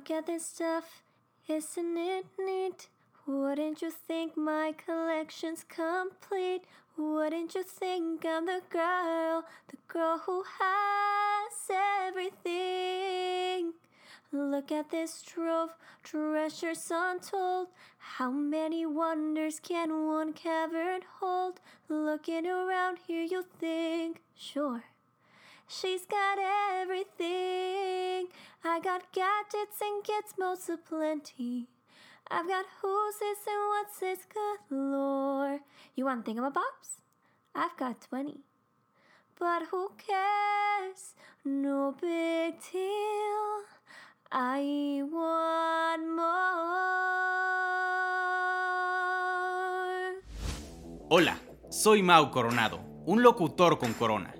Look at this stuff, isn't it neat? Wouldn't you think my collection's complete? Wouldn't you think I'm the girl, the girl who has everything? Look at this trove, treasures untold. How many wonders can one cavern hold? Looking around here, you think, sure. She's got everything. I got gadgets and kids, most of plenty. I've got who's this and what's this galore. You want thingamabobs? I've got 20. But who cares? No big deal. I want more. Hola, soy Mau Coronado, un locutor con corona.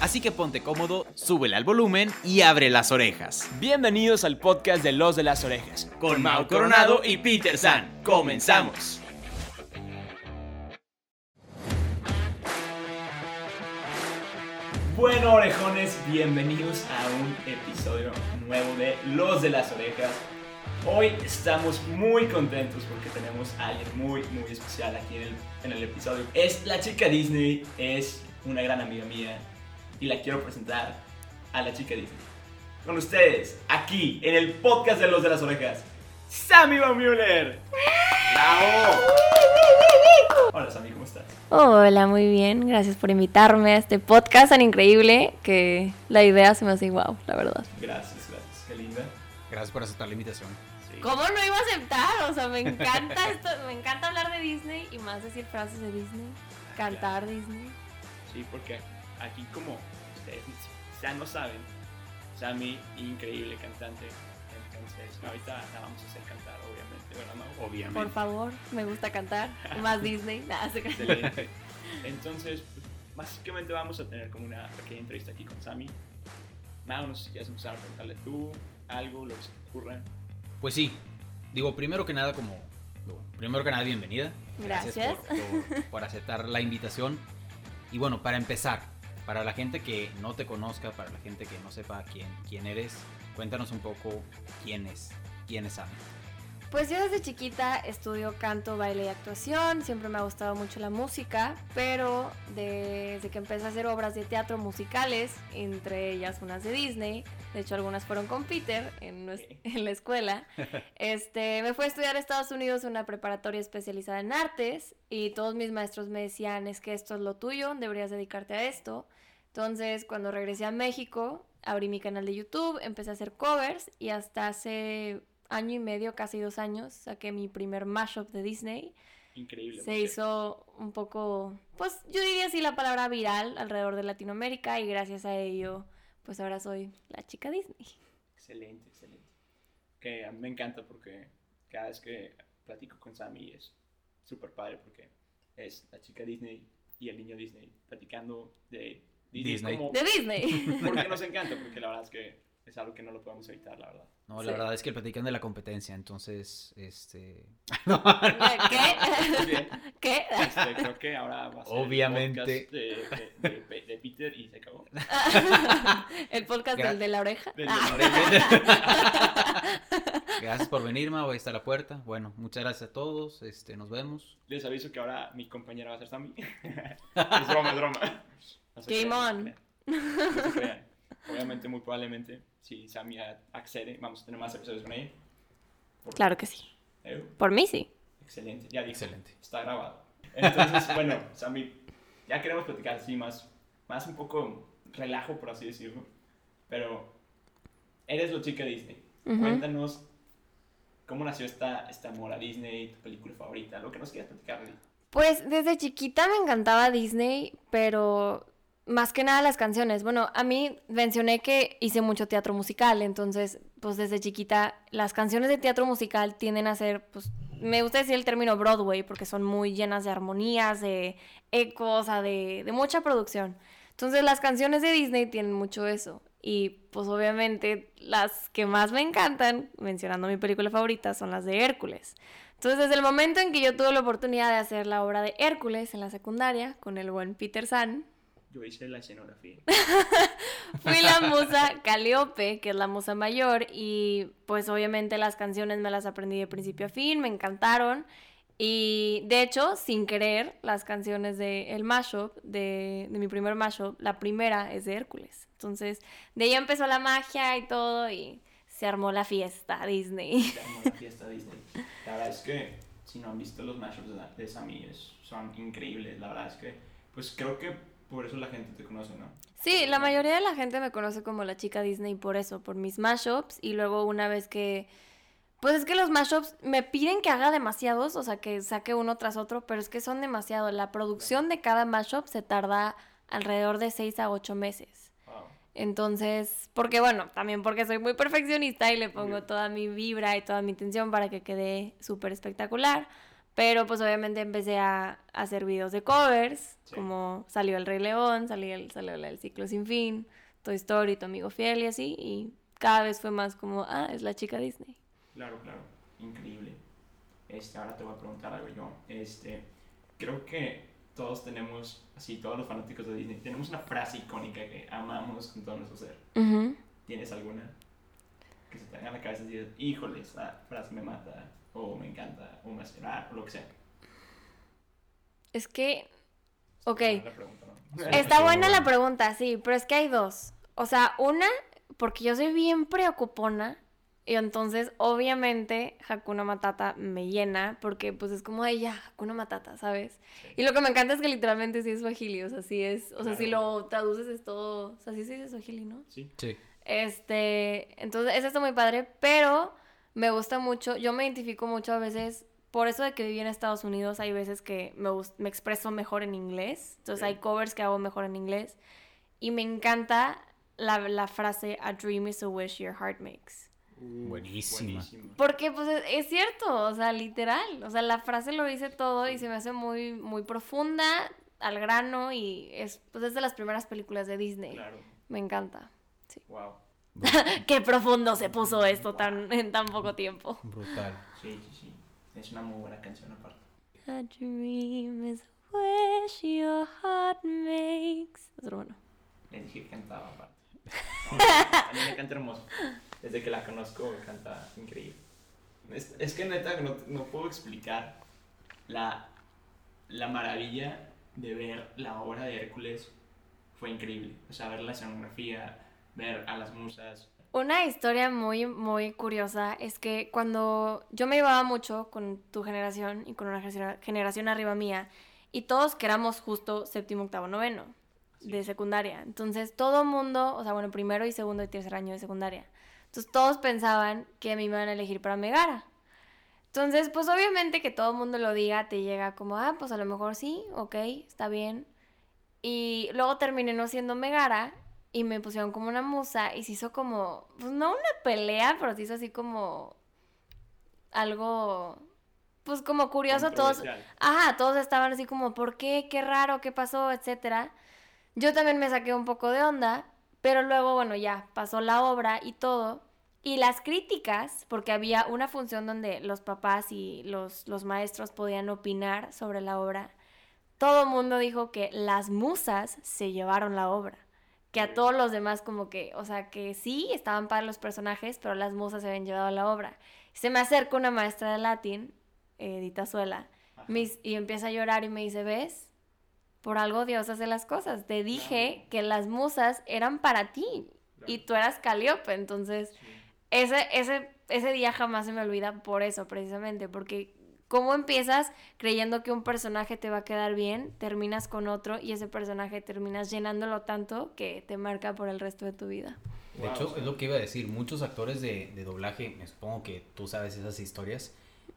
Así que ponte cómodo, súbele al volumen y abre las orejas. Bienvenidos al podcast de Los de las Orejas. Con Mau Coronado y Peter San. Comenzamos. Bueno, orejones, bienvenidos a un episodio nuevo de Los de las Orejas. Hoy estamos muy contentos porque tenemos a alguien muy, muy especial aquí en el, en el episodio. Es la chica Disney, es una gran amiga mía y la quiero presentar a la chica Disney. Con ustedes, aquí en el podcast de Los de las Orejas, Sammy Van Müller. ¡Bravo! Hola Sammy, ¿cómo estás? Hola, muy bien. Gracias por invitarme a este podcast tan increíble que la idea se me hace wow, la verdad. Gracias, gracias, qué linda. Gracias por aceptar la invitación. Sí. ¿Cómo no iba a aceptar? O sea, me encanta esto, me encanta hablar de Disney y más decir frases de Disney, cantar Disney. Sí, porque aquí como ustedes ya no saben, Sammy, increíble cantante. Entonces, ahorita la vamos a hacer cantar, obviamente, ¿verdad, Mau? Obviamente. Por favor, me gusta cantar. Más Disney. Nada, se. Excelente. Entonces, pues, básicamente vamos a tener como una pequeña entrevista aquí con Sammy. Mau, no sé si quieres empezar a preguntarle tú algo, lo que se te ocurra. Pues sí, digo, primero que nada, como. Primero que nada, bienvenida. Gracias. por, por- por aceptar la invitación. Y bueno, para empezar, para la gente que no te conozca, para la gente que no sepa quién, quién eres, cuéntanos un poco quién es, quién es Sam. Pues yo desde chiquita estudio canto, baile y actuación, siempre me ha gustado mucho la música, pero desde que empecé a hacer obras de teatro musicales, entre ellas unas de Disney, de hecho algunas fueron con Peter en, la escuela, este, me fui a estudiar a Estados Unidos en una preparatoria especializada en artes y todos mis maestros me decían es que esto es lo tuyo, deberías dedicarte a esto. Entonces cuando regresé a México, abrí mi canal de YouTube, empecé a hacer covers y hasta hace año y medio, casi dos años, saqué mi primer mashup de Disney. Increíble. Se hizo un poco, pues yo diría así la palabra viral alrededor de Latinoamérica y gracias a ello, pues ahora soy la chica Disney. Excelente, excelente. Que a mí me encanta porque cada vez que platico con Sammy es súper padre porque es la chica Disney y el niño Disney platicando de Disney, Disney. como... De Disney. Porque nos encanta, porque la verdad es que es algo que no lo podemos evitar, la verdad. No, Sí. la verdad es que platican de la competencia, entonces, este... ¿Qué? ¿Qué? Este, creo que ahora va a ser Obviamente. el podcast de, de- de- de Peter y se acabó. El podcast Gra- del de la oreja. Del de Ah. Gracias por venir, Mau, ahí está la puerta. Bueno, muchas gracias a todos, este, nos vemos. Les aviso que ahora mi compañera va a ser Sammy. es broma, es broma. No Game crean, on. no se crean. No se crean. Obviamente, muy probablemente, si Sammy a- accede, vamos a tener más episodios con ella. Por- Claro que sí. Eh, Por mí sí. Excelente, ya dijo. Excelente. Está grabado. Entonces, bueno, Sammy, ya queremos platicar así más, más un poco relajo, por así decirlo. Pero eres la chica Disney. Ujú. Cuéntanos cómo nació esta, este amor a Disney, tu película favorita, lo que nos quieras platicar. Pues desde chiquita me encantaba Disney, pero más que nada las canciones. Bueno, a mí mencioné que hice mucho teatro musical, entonces, pues desde chiquita las canciones de teatro musical tienden a ser, pues, me gusta decir el término Broadway porque son muy llenas de armonías, de ecos, de, de mucha producción. Entonces las canciones de Disney tienen mucho eso. Y pues obviamente las que más me encantan, mencionando mi película favorita, son las de Hércules. Entonces desde el momento en que yo tuve la oportunidad de hacer la obra de Hércules en la secundaria con el buen Peter San, Yo hice la escenografía. fui la musa Caliope, que es la musa mayor, y pues obviamente las canciones me las aprendí de principio a fin, me encantaron. Y de hecho, sin querer, las canciones de el mashup, de, de mi primer mashup, la primera es de Hércules. Entonces, de ahí empezó la magia y todo, y se armó la fiesta Disney. Se armó la fiesta Disney. La verdad es que si no han visto los mashups de, Sammy, son increíbles. La verdad es que, pues creo que por eso la gente te conoce, ¿no? Sí, la mayoría de la gente me conoce como la chica Disney por eso, por mis mashups y luego una vez que... Pues es que los mashups me piden que haga demasiados, o sea, que saque uno tras otro, pero es que son demasiado. La producción de cada mashup se tarda alrededor de 6 a 8 meses. Wow. Entonces, porque bueno, también porque soy muy perfeccionista y le pongo toda mi vibra y toda mi intención para que quede súper espectacular. Pero pues obviamente empecé a, a hacer videos de covers, Sí. como salió El Rey León, salió el, salió el Ciclo Sin Fin, Toy Story, Tu Amigo Fiel y así. Y cada vez fue más como, ah, es la chica Disney. Claro, claro. Increíble. Este, ahora te voy a preguntar algo yo. Este, creo que todos tenemos, así, todos los fanáticos de Disney, tenemos una frase icónica que amamos con todo nuestro ser. Ujú. ¿Tienes alguna? Que se te venga a la cabeza y digas, híjole, esta frase me mata, o me encanta, o me hace llorar, o lo que sea. Es que, ok. La pregunta, ¿no? Está buena la pregunta, sí, pero es que hay dos. O sea, una, porque yo soy bien preocupona. Y entonces, obviamente, Hakuna Matata me llena, porque pues es como de ya, Hakuna Matata, ¿sabes? Y lo que me encanta es que literalmente sí es Swahili, o sea, sí es, o sea, si lo traduces es todo, o sea, sí se dice Swahili, ¿no? Sí. Sí. Este, entonces, eso está muy padre, pero me gusta mucho, yo me identifico mucho a veces, por eso de que viví en Estados Unidos, hay veces que me, me expreso mejor en inglés, entonces hay covers que hago mejor en inglés, y me encanta la, la frase, a dream is a wish your heart makes. Uh, Buenísima. Porque pues es, es cierto, o sea, literal, o sea, la frase lo dice todo y se me hace muy, muy profunda, al grano, y es, pues es de las primeras películas de Disney, Claro. me encanta. Wow. Qué profundo se puso esto tan, en tan poco tiempo. Brutal. Sí, sí, sí. Es una muy buena canción aparte. A dream is a wish your heart makes. Es bueno. Le dije que cantaba aparte. No, a mí me canta hermoso. Desde que la conozco, me canta increíble. Es, es que neta, no, no puedo explicar la, la maravilla de ver la obra de Hércules. Fue increíble. O sea, ver la escenografía, ver a las musas. Una historia muy, muy curiosa es que cuando yo me llevaba mucho con tu generación y con una genera- generación arriba mía, y todos que éramos justo séptimo, octavo, noveno de secundaria. Entonces todo mundo, o sea, bueno, primero y segundo y tercer año de secundaria. Entonces todos pensaban que me iban a elegir para Megara. Entonces, pues obviamente que todo el mundo lo diga, te llega como, ah, pues a lo mejor sí, ok, está bien. Y luego terminé no siendo Megara y me pusieron como una musa y se hizo como, pues no una pelea, pero se hizo así como algo, pues como curioso. Todos, ajá, todos estaban así como, ¿por qué? ¿Qué raro? ¿Qué pasó? Etcétera. Yo también me saqué un poco de onda, pero luego, bueno, ya pasó la obra y todo. Y las críticas, porque había una función donde los papás y los, los maestros podían opinar sobre la obra, todo el mundo dijo que las musas se llevaron la obra. Que a todos los demás como que, o sea, que sí, estaban para los personajes, pero las musas se habían llevado la obra. Se me acerca una maestra de latín, Edita Suela, y empieza a llorar y me dice, ¿ves? Por algo Dios hace las cosas. Te dije Claro. que las musas eran para ti y tú eras Calíope. Entonces, Sí. ese, ese, ese día jamás se me olvida por eso, precisamente, porque cómo empiezas creyendo que un personaje te va a quedar bien, terminas con otro y ese personaje terminas llenándolo tanto que te marca por el resto de tu vida. De Wow, hecho, o sea, es lo que iba a decir. Muchos actores de, de doblaje, me supongo que tú sabes esas historias,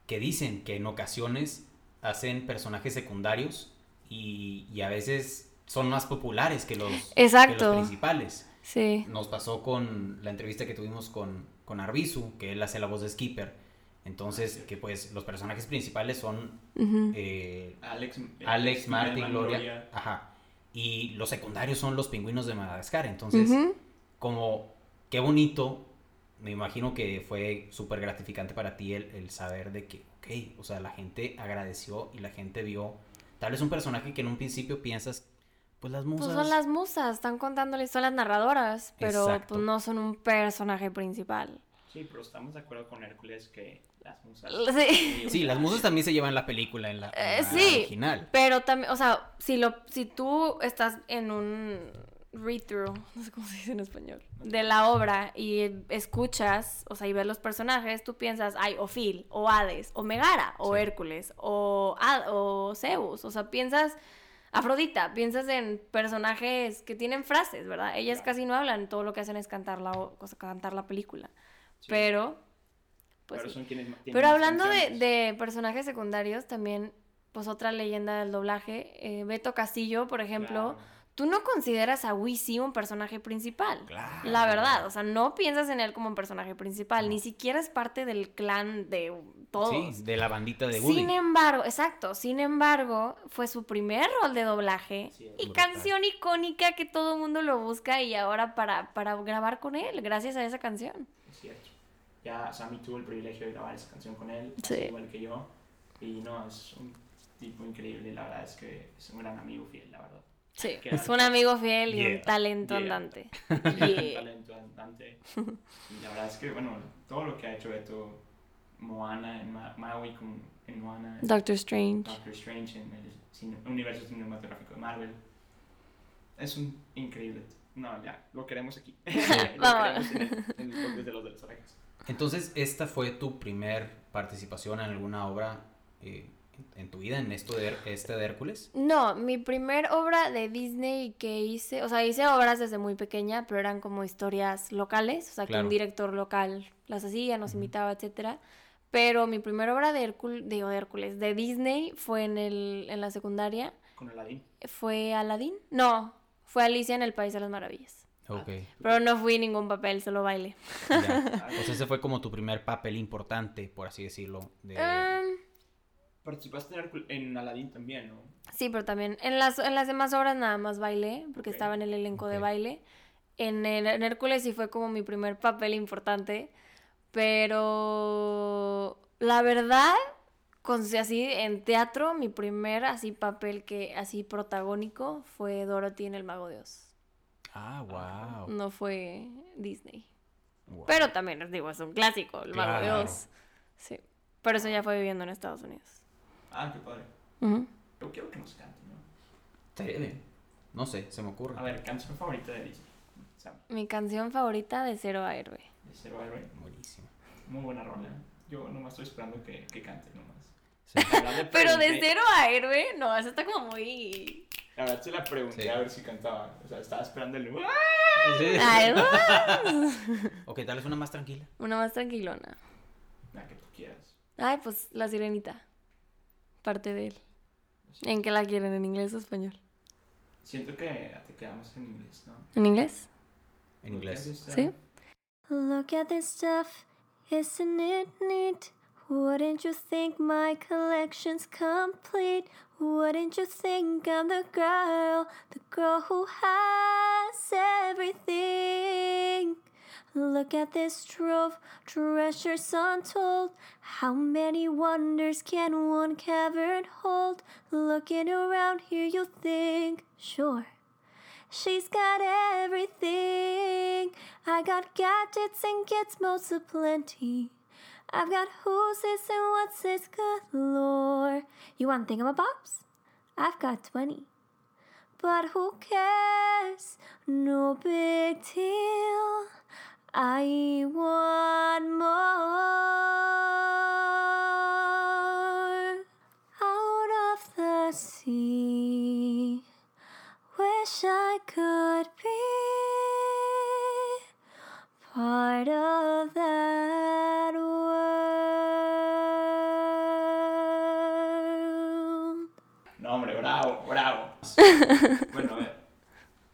que dicen que en ocasiones hacen personajes secundarios y, y a veces son más populares que los, que Exacto. los principales. Sí. Nos pasó con la entrevista que tuvimos con, con Arbizu, que él hace la voz de Skipper. Entonces, que pues los personajes principales son eh, Alex, eh, Alex, Spiderman, Gloria. Ajá. Y los secundarios son los pingüinos de Madagascar. Entonces, como qué bonito, me imagino que fue súper gratificante para ti el, el saber de que, ok, o sea, la gente agradeció y la gente vio, tal vez un personaje que en un principio piensas, pues las musas. Pues son las musas, están contándoles, son las narradoras, pero Exacto. pues no son un personaje principal. Sí, pero estamos de acuerdo con Hércules que las musas. Sí. Sí, las musas también se llevan la película en la, en Eh, la sí. original. Pero también, o sea, si lo, si tú estás en un read-through, no sé cómo se dice en español, de la obra y escuchas, o sea, y ves los personajes, tú piensas, ay, o Phil, o Hades, o Megara, o Sí. Hércules, o, Ad- o Zeus, o sea, piensas, Afrodita, piensas en personajes que tienen frases, ¿verdad? Ellas Claro. casi no hablan, todo lo que hacen es cantar la, o- o sea, cantar la película. Sí. Pero, pues Pero sí. son quienes Pero hablando de, personajes secundarios, también, pues otra leyenda del doblaje, eh, Beto Castillo, por ejemplo, Claro. tú no consideras a Wisi un personaje principal. Claro. La verdad, o sea, no piensas en él como un personaje principal, No. ni siquiera es parte del clan de todos. Sí, de la bandita de Woody. Sin embargo, exacto, sin embargo, fue su primer rol de doblaje Sí, y brutal. canción icónica que todo el mundo lo busca y ahora para, para grabar con él, gracias a esa canción. Ya Sammy tuvo el privilegio de grabar esa canción con él, Sí. igual que yo. Y no, es un tipo increíble, la verdad es que es un gran amigo fiel, la verdad. Sí, Qué es un amigo fiel y un Yeah. talento Yeah. andante. Un Yeah. talento andante. Y la verdad es que, bueno, todo lo que ha hecho Beto, Moana, en Ma- Maui con, en Moana, Doctor Strange. Doctor Strange en el cine- universo cinematográfico de Marvel, es un increíble. No, ya, lo queremos aquí. lo Vamos. queremos en el, en el de los de las orejas. Entonces, ¿esta fue tu primer participación en alguna obra eh, en tu vida, en esto de este de Hércules? No, mi primer obra de Disney que hice, o sea, hice obras desde muy pequeña, pero eran como historias locales, o sea, que un director local las hacía, nos invitaba, etcétera. Pero mi primera obra de Hércules, digo, de Hércules, de Disney fue en el en la secundaria, Con Aladdin. fue Aladdin. No, fue Alicia en el País de las Maravillas. Pero no fui ningún papel, solo baile. ya. O sea, ese fue como tu primer papel importante, por así decirlo. De... Em, Participaste en, Aladdin también, ¿no? Sí, pero también en las, en las demás obras nada más bailé, porque estaba en el elenco de baile. En, el- en Hércules sí fue como mi primer papel importante, pero la verdad, con, así en teatro, mi primer así papel que así protagónico fue Dorothy en El Mago de Oz. Ah, wow. No fue Disney. Wow. Pero también, les digo, es un clásico, El Mago de Claro. Oz. Sí. Pero eso ya fue viviendo en Estados Unidos. Ah, qué padre. Ujú. Yo quiero que nos cante, ¿no? Estaría bien. No sé, se me ocurre. A ver, canción favorita de Disney. Sam, Mi canción favorita de Cero a Héroe. de Cero Héroe. Buenísimo. Muy buena rola. Yo nomás estoy esperando que, que cante nomás. Sí. Pero de cero a héroe, no, eso está como muy. La verdad se la pregunté Sí. a ver si cantaba. O sea, estaba esperando el. Ay, uh. Ok, tal vez una más tranquila. Una más tranquilona. La que tú quieras. Ay, pues la sirenita. Parte de él. ¿En qué la quieren? ¿En inglés o español? Siento que te quedamos en inglés, ¿no? ¿En inglés? En inglés. Sí. Look at this stuff, isn't it neat? Wouldn't you think my collection's complete? Wouldn't you think I'm the girl, the girl who has everything? Look at this trove, treasures untold. How many wonders can one cavern hold? Looking around here, you'll think, sure. She's got everything. I got gadgets and gizmos aplenty. I've got who's this and what's this galore. You want thingamabobs? I've got 20. But who cares? No big deal. I want more. Out of the sea. Wish I could be part of that bueno, a ver.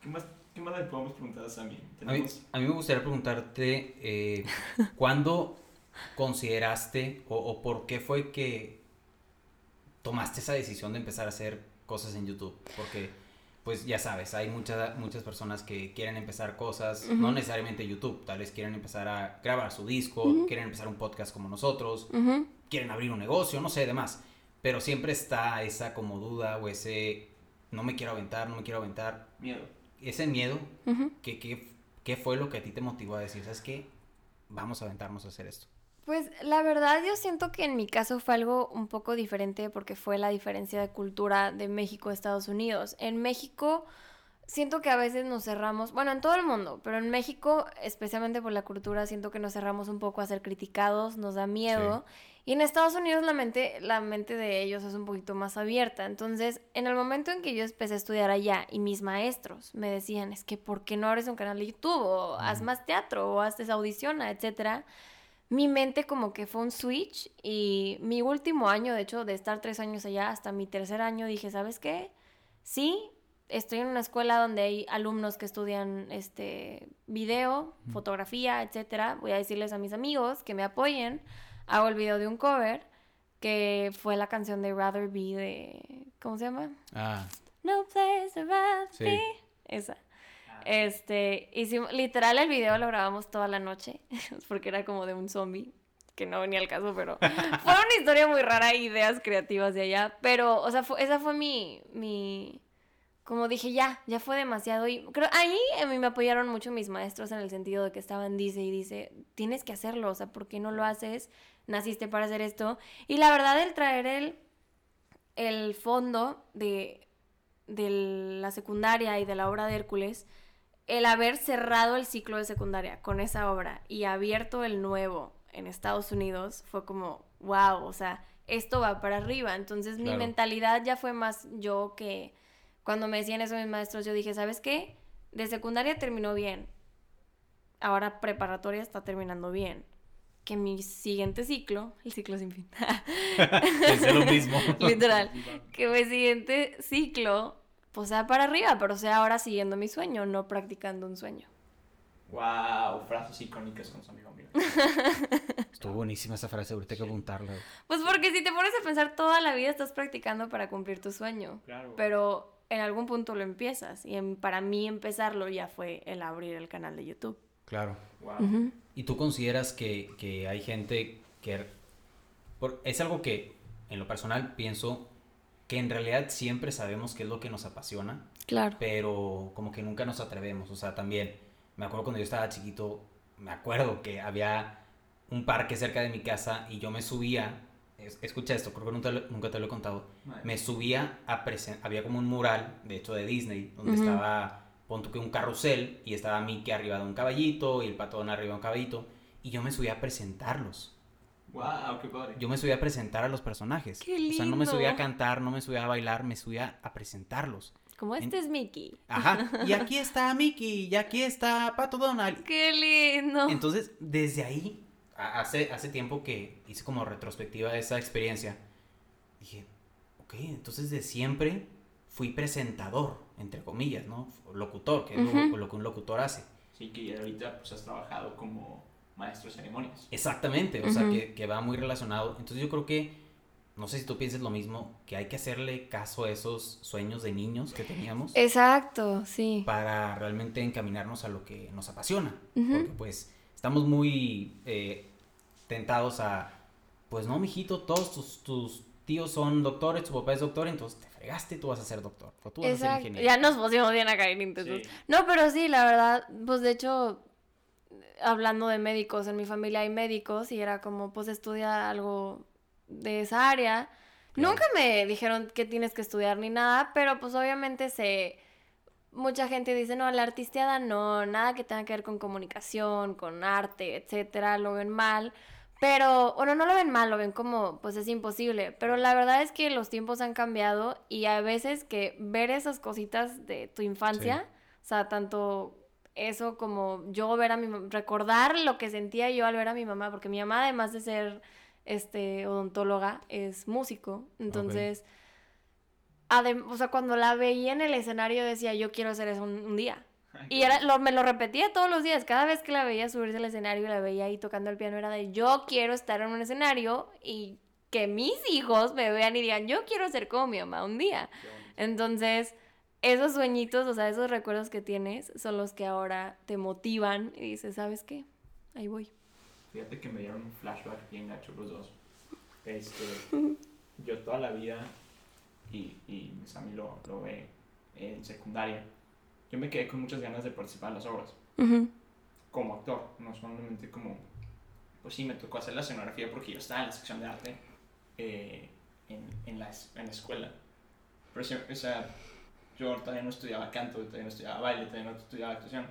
¿Qué más, qué más le podemos preguntar a Sammy? A mí, Tenemos. a mí me gustaría preguntarte, eh, ¿cuándo consideraste o, o por qué fue que tomaste esa decisión de empezar a hacer cosas en YouTube? Porque, pues ya sabes, hay muchas, muchas personas que quieren empezar cosas, no Ujú. necesariamente YouTube, tal vez quieren empezar a grabar su disco, quieren empezar un podcast como nosotros, quieren abrir un negocio, no sé, demás. Pero siempre está esa como duda o ese no me quiero aventar, no me quiero aventar. Miedo. Ese miedo. ¿qué, qué, qué fue lo que a ti te motivó a decir, sabes qué? Vamos a aventarnos a hacer esto. Pues la verdad yo siento que en mi caso fue algo un poco diferente porque fue la diferencia de cultura de México a Estados Unidos. En México siento que a veces nos cerramos, bueno, en todo el mundo, pero en México, especialmente por la cultura, siento que nos cerramos un poco a ser criticados, nos da miedo. Y en Estados Unidos la mente, la mente de ellos es un poquito más abierta. Entonces, en el momento en que yo empecé a estudiar allá y mis maestros me decían, es que ¿por qué no abres un canal de YouTube? O haz más teatro, o haces audiciona, etcétera. Mi mente como que fue un switch y mi último año, de hecho, de estar tres años allá hasta mi tercer año, dije, ¿sabes qué? Sí, estoy en una escuela donde hay alumnos que estudian este video, fotografía, etcétera. Voy a decirles a mis amigos que me apoyen. Hago el video de un cover que fue la canción de Rather Be de ¿cómo se llama? Ah, No place to rather Sí. be. Esa. Ah, Este, hicimos, literal el video lo grabamos toda la noche, porque era como de un zombie, que no venía al caso, pero fue una historia muy rara, ideas creativas de allá, pero, o sea, fue- esa fue mi, mi, como dije, ya, ya fue demasiado, y creo, ahí a mí me apoyaron mucho mis maestros en el sentido de que estaban, dice y dice, tienes que hacerlo, o sea, ¿por qué no lo haces? Naciste para hacer esto, y la verdad, el traer el, el fondo de, de la secundaria y de la obra de Hércules, el haber cerrado el ciclo de secundaria con esa obra y abierto el nuevo en Estados Unidos fue como, wow, o sea, esto va para arriba. Entonces mi mentalidad ya fue más yo que cuando me decían eso mis maestros, yo dije, ¿sabes qué? De secundaria terminó bien. Ahora preparatoria está terminando bien. Que mi siguiente ciclo, el ciclo sin fin, pensé lo mismo. literal, que mi siguiente ciclo, pues sea para arriba, pero sea ahora siguiendo mi sueño, no practicando un sueño. Wow, frases icónicas con su amigo mío. Estuvo buenísima esa frase, ahorita hay que apuntarla. Pues porque si te pones a pensar toda la vida estás practicando para cumplir tu sueño, Claro. pero en algún punto lo empiezas y en- para mí empezarlo ya fue el abrir el canal de YouTube. Claro. Wow. ¿Y tú consideras que, que hay gente que... por- es algo que en lo personal pienso que en realidad siempre sabemos qué es lo que nos apasiona, Claro. pero como que nunca nos atrevemos. O sea, también me acuerdo cuando yo estaba chiquito, me acuerdo que había un parque cerca de mi casa y yo me subía, es- escucha esto, creo que nunca, lo- nunca te lo he contado, me subía a presentar, había como un mural, de hecho de Disney, donde estaba, pon tú que un carrusel y estaba Mickey arriba de un caballito y el patón arriba de un caballito y yo me subía a presentarlos. Wow, qué padre. Yo me subía a presentar a los personajes. ¡Qué O sea, no me subía a lindo! cantar, no me subía a bailar, me subía a presentarlos. Como este es Mickey. Ajá. Y aquí está Mickey, y aquí está Pato Donald. ¡Qué lindo! Entonces, desde ahí, a- hace, hace tiempo que hice como retrospectiva de esa experiencia, dije, ok, entonces de siempre fui presentador, entre comillas, ¿no? Locutor, que es lo- que un locutor hace. Sí, que ahorita pues has trabajado como maestro de ceremonias. Exactamente, o sea, que, que va muy relacionado. Entonces yo creo que, no sé si tú piensas lo mismo, que hay que hacerle caso a esos sueños de niños que teníamos Exacto, sí. para realmente encaminarnos a lo que nos apasiona. Porque pues estamos muy eh, tentados a, pues no, mijito, todos tus, tus tíos son doctores, tu papá es doctor, entonces te fregaste, tú vas a ser doctor. O tú vas a ser ingeniero. Ya nos pusimos bien acá en intensos. Sí. No, pero sí, la verdad, pues de hecho, hablando de médicos, en mi familia hay médicos y era como, pues estudia algo de esa área. Claro. Nunca me dijeron que tienes que estudiar ni nada, pero pues obviamente se... Mucha gente dice, no, la artisteada no, nada que tenga que ver con comunicación, con arte, etcétera, lo ven mal. Pero, bueno, no lo ven mal, lo ven como, pues es imposible. Pero la verdad es que los tiempos han cambiado y a veces que ver esas cositas de tu infancia, o sea, tanto eso como yo ver a mi mamá, recordar lo que sentía yo al ver a mi mamá, porque mi mamá además de ser este odontóloga es músico, entonces, adem- o sea, cuando la veía en el escenario decía yo quiero hacer eso un, un día. Y era, lo, me lo repetía todos los días. Cada vez que la veía subirse al escenario y la veía ahí tocando el piano, era de yo quiero estar en un escenario y que mis hijos me vean y digan yo quiero ser como mi mamá un día. Entonces, esos sueñitos, o sea, esos recuerdos que tienes son los que ahora te motivan y dices, ¿sabes qué? Ahí voy. Fíjate que me dieron un flashback bien gacho los dos. Este, yo toda la vida, y, y Sammy lo, lo ve en secundaria, yo me quedé con muchas ganas de participar en las obras. Como actor, no solamente como... Pues sí, me tocó hacer la escenografía porque yo estaba en la sección de arte eh, en, en, la, en la escuela. Pero, o sea, yo todavía no estudiaba canto, todavía no estudiaba baile, todavía no estudiaba actuación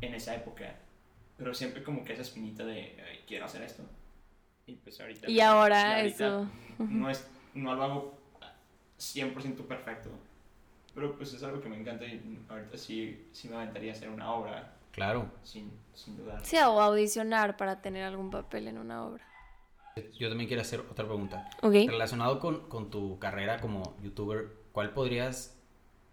en esa época. Pero siempre como que esa espinita de "Ay, quiero hacer esto. Y pues ahorita. Y ahora ahorita eso. No, es, no lo hago 100% perfecto. Pero pues es algo que me encanta y ahorita sí, sí me aventaría a hacer una obra Claro. sin, sin dudar. Sí, o audicionar para tener algún papel en una obra. Yo también quiero hacer otra pregunta. Ok. Relacionado con, con tu carrera como youtuber, ¿cuál podrías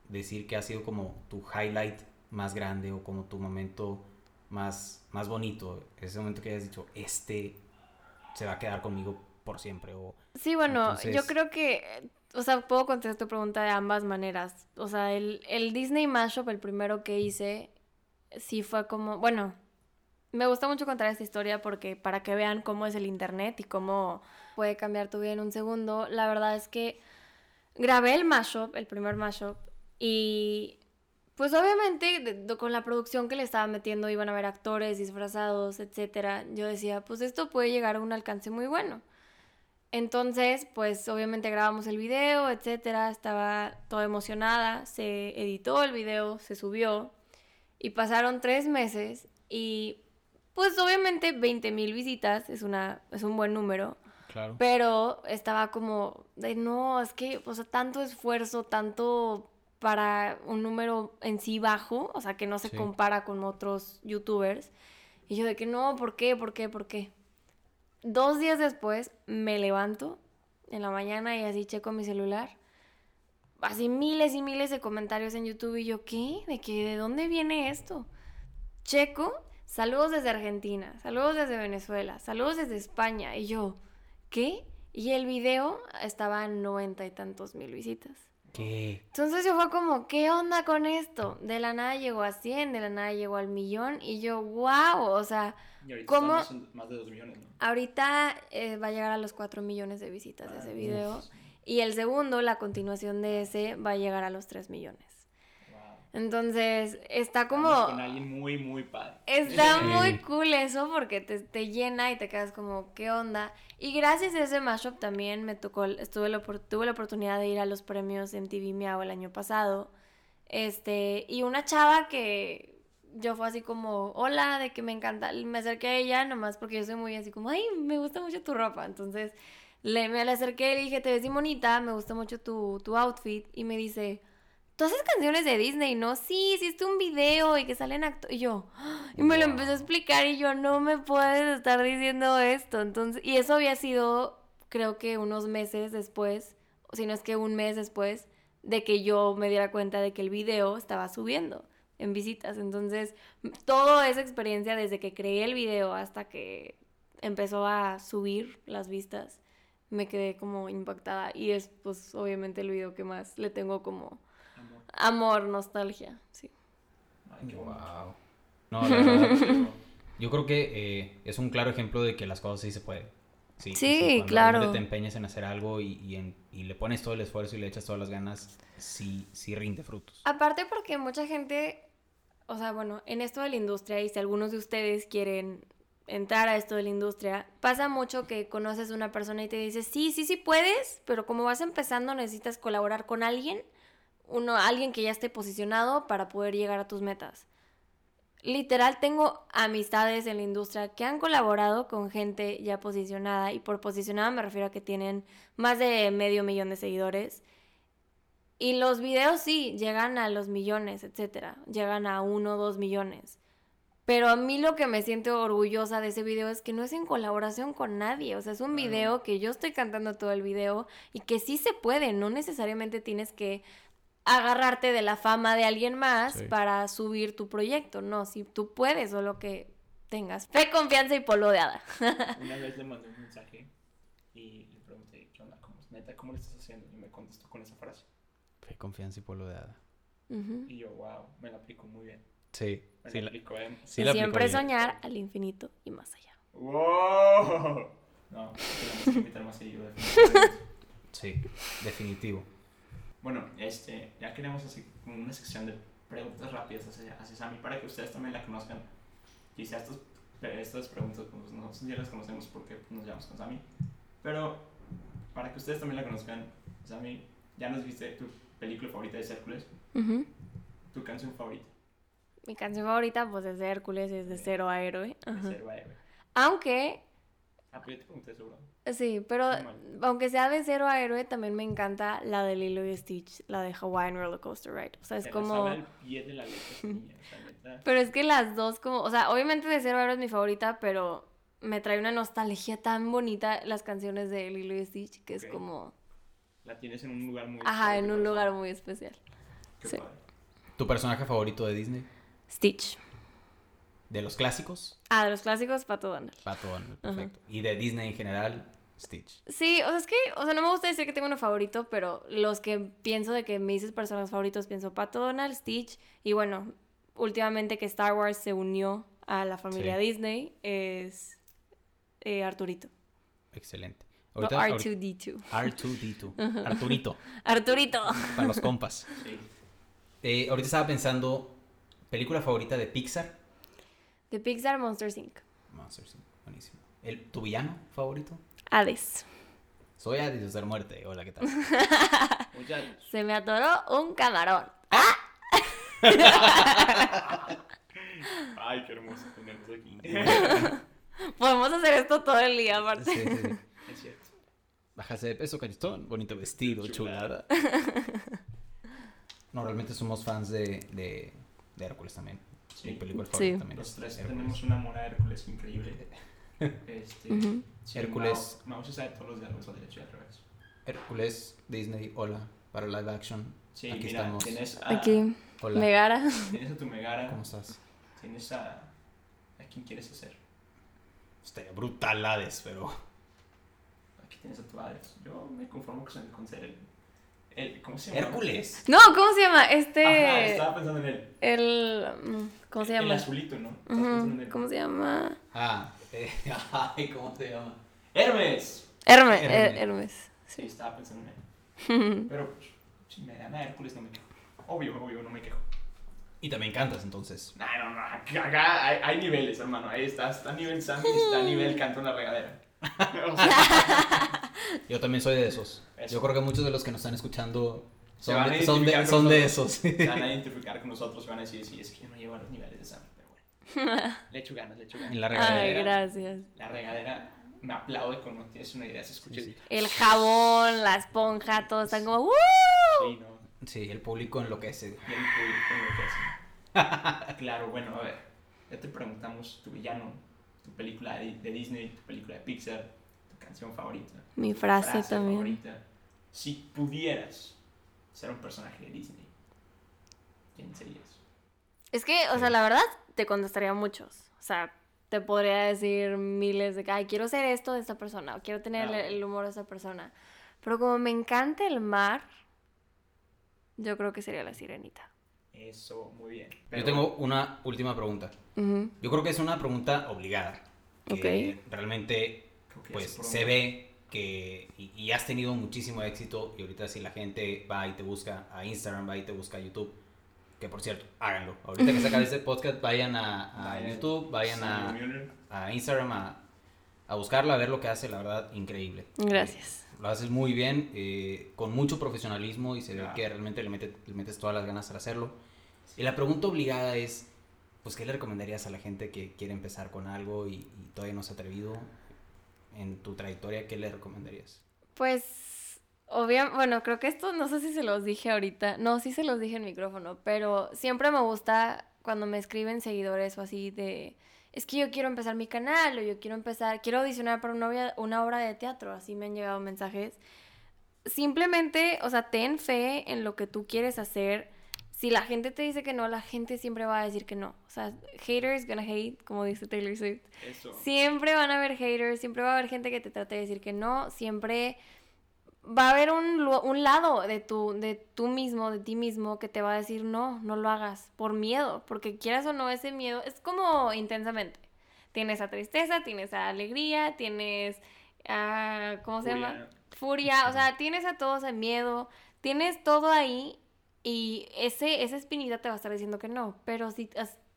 decir que ha sido como tu highlight más grande o como tu momento más, más bonito? Ese momento que hayas dicho, este se va a quedar conmigo por siempre. O, Sí, bueno, yo Entonces- creo que, o sea, puedo contestar tu pregunta de ambas maneras. O sea, el, el Disney Mashup, el primero que hice, sí fue como, bueno, me gusta mucho contar esta historia porque para que vean cómo es el internet y cómo puede cambiar tu vida en un segundo, la verdad es que grabé el mashup, el primer mashup, y pues obviamente con la producción que le estaba metiendo iban a haber actores disfrazados, etcétera. Yo decía, pues esto puede llegar a un alcance muy bueno. Entonces, pues obviamente grabamos el video, etcétera, estaba toda emocionada, se editó el video, se subió y pasaron tres meses y pues obviamente 20 mil visitas es, una, es un buen número, claro. pero estaba como de no, es que, o sea, tanto esfuerzo, tanto para un número en sí bajo, o sea, que no se Sí. compara con otros youtubers. Y yo de que no, ¿por qué? ¿Por qué? ¿Por qué? Dos días después me levanto en la mañana y así checo mi celular. Así miles y miles de comentarios en YouTube y yo, ¿qué? ¿De qué? ¿De dónde viene esto? Checo, saludos desde Argentina, saludos desde Venezuela, saludos desde España. Y yo, ¿qué? Y el video estaba en noventa y tantos mil visitas. ¿Qué? Entonces yo fue como, ¿qué onda con esto? De la nada llegó a 100, de la nada llegó al millón y yo, wow, o sea, Y ahorita ¿Cómo? más de 2 millones, ¿no? ahorita eh, va a llegar a los 4 millones de visitas ese video y el segundo, la continuación de ese, va a llegar a los 3 millones. Entonces está como... Estamos con alguien muy, muy padre. Está Sí. muy cool eso porque te, te llena y te quedas como, ¿qué onda? Y gracias a ese mashup también me tocó, estuve la, tuve la oportunidad de ir a los premios MTV Miau el año pasado. Este, y una chava que yo fue así como, hola, de que me encanta, me acerqué a ella nomás porque yo soy muy así como, ay, me gusta mucho tu ropa. Entonces le, me le acerqué y le dije, te ves bien bonita, me gusta mucho tu, tu outfit. Y me dice, ¿Tú haces canciones de Disney, no? Sí, hiciste un video y que salen actores. Y yo, y me lo empezó a explicar y yo, no me puedes estar diciendo esto. Entonces, y eso había sido, creo que unos meses después, o si no es que un mes después, de que yo me diera cuenta de que el video estaba subiendo en visitas. Entonces, toda esa experiencia desde que creé el video hasta que empezó a subir las vistas, me quedé como impactada. Y es, pues, obviamente el video que más le tengo como Amor. Nostalgia, sí. Ay, qué. Wow. No, la verdad, yo creo que eh, es un claro ejemplo de que las cosas sí se pueden. Sí, Sí, cuando claro. te empeñas en hacer algo y, y en- y le pones todo el esfuerzo y le echas todas las ganas, sí, sí rinde frutos. Aparte porque mucha gente, o sea, bueno, en esto de la industria, y si algunos de ustedes quieren entrar a esto de la industria, pasa mucho que conoces a una persona y te dice, sí, sí, sí puedes, pero como vas empezando necesitas colaborar con alguien, uno, alguien que ya esté posicionado para poder llegar a tus metas. Literal, tengo amistades en la industria que han colaborado con gente ya posicionada, y por posicionada me refiero a que tienen más de medio millón de seguidores. Y los videos sí, llegan a los millones, etcétera. Llegan a uno o dos millones. Pero a mí lo que me siento orgullosa de ese video es que no es en colaboración con nadie. O sea, es un video que yo estoy cantando todo el video y que sí se puede. No necesariamente tienes que agarrarte de la fama de alguien más Sí. para subir tu proyecto. No, si tú puedes, solo que tengas fe, confianza y polvo de hada. Una vez le mandé un mensaje y le pregunté, ¿qué onda? ¿Cómo, neta, ¿cómo lo estás haciendo? Y me contestó con esa frase. Fe, confianza y polvo de hada. Y yo, wow, me la aplico muy bien. Sí, Me sí, la aplico, sí y la aplicó siempre bien. soñar al infinito y más allá. ¡Wow! No, tenemos que invitar más seguido. Sí, definitivo. Bueno, este, ya queremos como una sección de preguntas rápidas hacia, hacia Sammy para que ustedes también la conozcan. Quizá estas, estas preguntas pues, nosotros ya las conocemos porque nos llevamos con Sammy. Pero para que ustedes también la conozcan, Sammy, ya nos viste tu película favorita de Hércules, Ujú. tu canción favorita Mi canción favorita, pues, es de Hércules, es de Cero a Héroe. de Ajá. Cero a Héroe. Aunque, Ah, pues ya te pregunté seguro. sí, pero aunque sea de Cero a Héroe, también me encanta la de Lilo y Stitch, la de Hawaiian Roller Coaster Ride. O sea, es la como... al pie de la letra, niña. Pero es que las dos como, o sea, obviamente de Cero a Héroe es mi favorita, pero me trae una nostalgia tan bonita las canciones de Lilo y Stitch, que es como, La tienes en un lugar muy ajá, especial en un lugar muy especial. Qué sí. padre. ¿Tu personaje favorito de Disney? Stitch. ¿De los clásicos? Ah, de los clásicos, Pato Donald. Pato Donald, perfecto. ¿Y de Disney en general? Stitch. Sí, o sea, es que, o sea, no me gusta decir que tengo uno favorito, pero los que pienso de que me dices personas favoritos, pienso Pato Donald, Stitch, y bueno, últimamente que Star Wars se unió a la familia Sí. Disney, es eh, Arturito. Excelente. No, Ahorita- ahorita- R2D2. R2D2. Arturito, Arturito. para los compas. Sí. Eh, ahorita estaba pensando, ¿película favorita de Pixar? De Pixar Monsters Inc. Monsters, Inc. buenísimo. ¿El, ¿Tu villano favorito? Hades. Soy Hades de Muerte. Hola, ¿qué tal? Muchas Se me atoró un camarón. Ay, qué hermoso tenernos aquí. Podemos hacer esto todo el día, aparte. Sí, sí, sí. es cierto. Bajarse de peso, cachetón, bonito vestido, chulada. No, realmente somos fans de, de, de Hércules también. Sí. Mi película Sí. favorita también Los es tres Hércules. tenemos un amor a Hércules increíble. Este, sí, Hércules. Mau se sabe todos los diálogos al derecho y al revés. Hércules, Disney, hola, para live action. Sí, Aquí mira, estamos. tienes a, Aquí, Hola, Megara. tienes a tu Megara, ¿cómo estás? tienes a... ¿A quién quieres hacer? Estaría brutal Hades, pero... Aquí tienes a tu Hades. Yo me conformo con con ser el... el ¿Cómo se llama? Hércules. No, ¿cómo se llama? Este. Ajá, estaba pensando en él. El. mm, ¿Cómo se El llama? azulito, ¿no? Ujú, pensando en él. ¿Cómo se llama? Ah, eh, ay, ¿cómo se llama? Hermes. Hermes. Hermes. Her- Hermes. Sí, estaba pensando en él. Pero pues, si me gana Hércules no me quejo. Obvio, obvio, no me quejo. Y también cantas, entonces. No, no, no. Acá, hay, hay niveles, hermano. Ahí está. Está a nivel Sammy y está a nivel canto en la regadera. O sea, Yo también soy de esos. Eso. Yo creo que muchos de los que nos están escuchando Se son, van a de, son, de, identificar con son de nosotros. esos. se van a identificar con nosotros y van a decir, sí, es que yo no llevo a los niveles de Sammy, pero bueno. Le echo ganas, le echo ganas. En la Ay, regadera. gracias. La regadera me aplaude cuando tienes una idea. Se escucha Sí, el... El jabón, la esponja, todo están como. ¡Uh! Sí, no. Sí, el público enloquece. Y el público enloquece. claro, bueno, a ver. Ya te preguntamos tu villano, tu película de, de Disney, tu película de Pixar, canción favorita. Mi frase, frase también. favorita. Si pudieras ser un personaje de Disney, ¿quién serías? Es que, o Sí. sea, la verdad, te contestaría muchos. O sea, te podría decir miles de que, ay, quiero ser esto de esta persona, o quiero tener el, Ah. el humor de esta persona. Pero como me encanta el mar, yo creo que sería la sirenita. Eso, muy bien. Yo tengo una última pregunta. Ujú. Yo creo que es una pregunta obligada. Que realmente Pues se ve que y, y has tenido muchísimo éxito y ahorita si la gente va y te busca a Instagram, va y te busca a YouTube, que por cierto, háganlo. Ahorita que se acabe este podcast, vayan a, a. YouTube, vayan a, a Instagram a, a buscarla, a ver lo que hace, la verdad, increíble. Gracias. Eh, lo haces muy bien, eh, con mucho profesionalismo y se ve que realmente le, mete- le metes todas las ganas al hacerlo. Y la pregunta obligada es, pues, ¿qué le recomendarías a la gente que quiere empezar con algo y, y todavía no se ha atrevido? Tu trayectoria, ¿qué le recomendarías? Pues, obviamente, bueno, creo que esto no sé si se los dije ahorita. No, sí se los dije en micrófono, pero siempre me gusta cuando me escriben seguidores o así de, es que yo quiero empezar mi canal o yo quiero empezar, quiero audicionar para una una obra de teatro, así me han llegado mensajes. simplemente, o sea, ten fe en lo que tú quieres hacer. Si la gente te dice que no, la gente siempre va a decir que no. O sea, haters gonna hate, como dice Taylor Swift. Eso. Siempre van a haber haters, siempre va a haber gente que te trate de decir que no, siempre va a haber un, un lado de tu, de tú mismo, de ti mismo, que te va a decir no, no lo hagas, por miedo, porque quieras o no, ese miedo es como intensamente. Tienes a tristeza, tienes a alegría, tienes a, ¿cómo se llama? Furia. Furia, o sea, tienes a todos el miedo, tienes todo ahí y ese, esa espinita te va a estar diciendo que no, pero si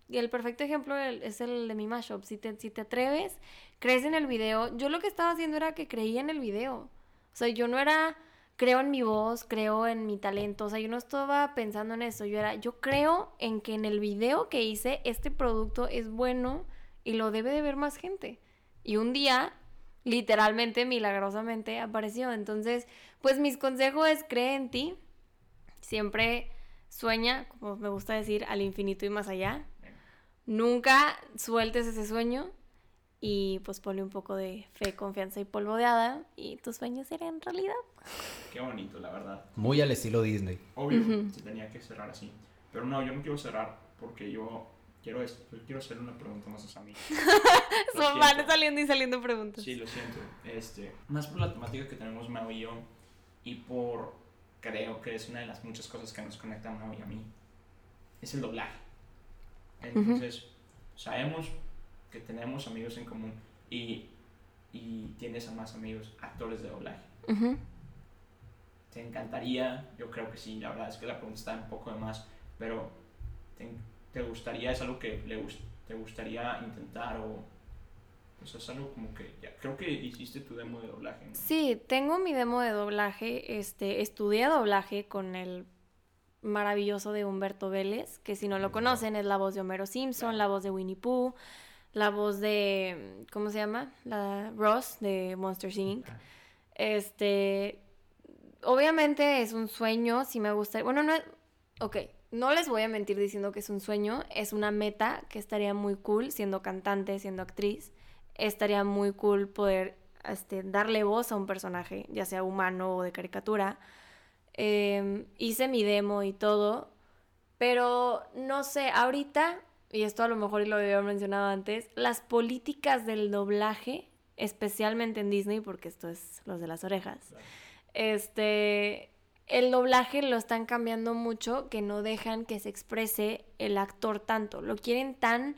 el perfecto ejemplo es el de mi mashup, si te, si te atreves, crees en el video, yo lo que estaba haciendo era que creía en el video, o sea, yo no era, creo en mi voz, creo en mi talento, o sea, yo no estaba pensando en eso, yo era, yo creo en que en el video que hice, este producto es bueno y lo debe de ver más gente. Y un día, literalmente, milagrosamente, apareció. Entonces, pues mis consejos es cree en ti, siempre sueña, como me gusta decir, al infinito y más allá. Nunca sueltes ese sueño y pues ponle un poco de fe, confianza y polvo de hada y tus sueños serán realidad. Qué bonito, la verdad. Muy al estilo Disney. Obvio, Ujú. se tenía que cerrar así. Pero no, yo no quiero cerrar porque yo quiero, es- yo quiero hacerle una pregunta más a Sammy. Son- Van saliendo y saliendo preguntas. Sí, lo siento. Este, más por la temática que tenemos Mau y yo y por, creo que es una de las muchas cosas que nos conectan a y a mí, es el doblaje. Entonces, sabemos que tenemos amigos en común y, y tienes a más amigos actores de doblaje. Ujú. ¿Te encantaría? Yo creo que sí, la verdad es que la pregunta está un poco de más, pero ¿te, te gustaría, es algo que le te gustaría intentar o pues es algo como que ya, creo que hiciste tu demo de doblaje, ¿no? Sí, tengo mi demo de doblaje. Este, estudié doblaje con el maravilloso de Humberto Vélez, que si no lo conocen es la voz de Homero Simpson, la voz de Winnie Pooh, la voz de ¿cómo se llama? La Ross de Monster Inc. Ah. Este, obviamente es un sueño, si me gusta, bueno, no es, ok, no les voy a mentir diciendo que es un sueño, es una meta que estaría muy cool siendo cantante, siendo actriz, estaría muy cool poder este, darle voz a un personaje, ya sea humano o de caricatura. Em, hice mi demo y todo, pero no sé, ahorita, y esto a lo mejor lo había mencionado antes, las políticas del doblaje, especialmente en Disney, porque esto es los de las orejas, este, el doblaje lo están cambiando mucho que no dejan que se exprese el actor tanto. Lo quieren tan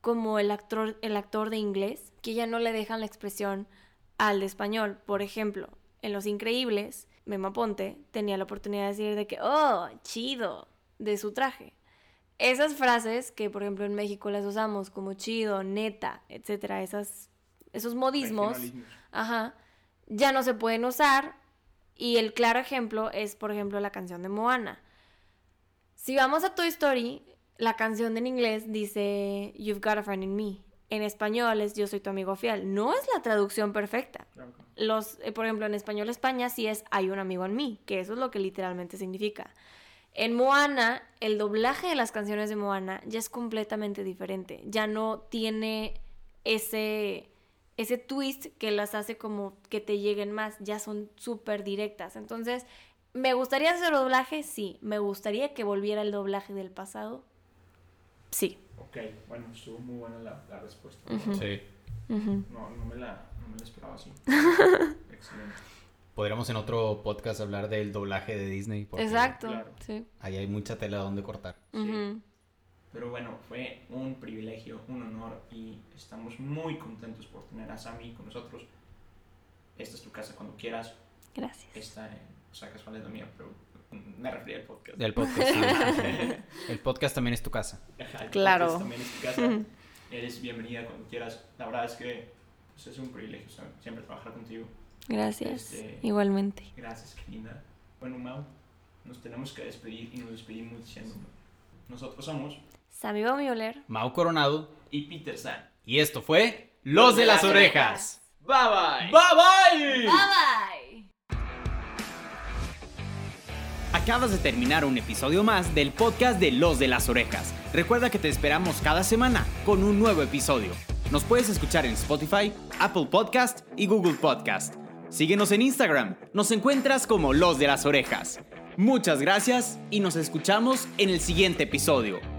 como el actor, el actor de inglés que ya no le dejan la expresión al de español. Por ejemplo, en Los Increíbles, Mema Ponte tenía la oportunidad de decir de que, oh, chido, de su traje. Esas frases que, por ejemplo, en México las usamos como chido, neta, etcétera, esas, esos modismos. Ajá. Ya no se pueden usar. Y el claro ejemplo es, por ejemplo, la canción de Moana. Si vamos a Toy Story, la canción en inglés dice You've got a friend in me. En español es Yo soy tu amigo fiel. No es la traducción perfecta. Los, eh, por ejemplo, en español España sí es Hay un amigo en mí, que eso es lo que literalmente significa. En Moana, el doblaje de las canciones de Moana ya es completamente diferente. Ya no tiene ese, ese twist que las hace como que te lleguen más. Ya son súper directas. Entonces, ¿me gustaría hacer doblaje? Sí. ¿Me gustaría que volviera el doblaje del pasado? Sí. Ok, bueno, estuvo muy buena la, la respuesta. Ujú. Sí. No, no me la, no me la esperaba así. Excelente. Podríamos en otro podcast hablar del doblaje de Disney. porque Exacto. claro. Sí. Ahí hay mucha tela donde cortar. Sí. Pero bueno, fue un privilegio, un honor y estamos muy contentos por tener a Sammy con nosotros. Esta es tu casa cuando quieras. Gracias. Esta, eh, o sea, casual es la mía, pero me refería al podcast. El podcast, sí. El podcast también es tu casa. Ajá, el Claro. podcast También es tu casa. Eres bienvenida cuando quieras. La verdad es que pues, es un privilegio siempre trabajar contigo. Gracias. Este- Igualmente. Gracias, qué linda. Bueno, Mau, nos tenemos que despedir y nos despedimos diciendo: Nosotros somos Sammy Baumioler. Mau Coronado. y Peter San. Y esto fue Los de las Orejas. Bye bye. Bye bye. Bye. Acabas de terminar un episodio más del podcast de Los de las Orejas. Recuerda que te esperamos cada semana con un nuevo episodio. Nos puedes escuchar en Spotify, Apple Podcast y Google Podcast. Síguenos en Instagram, nos encuentras como Los de las Orejas. Muchas gracias y nos escuchamos en el siguiente episodio.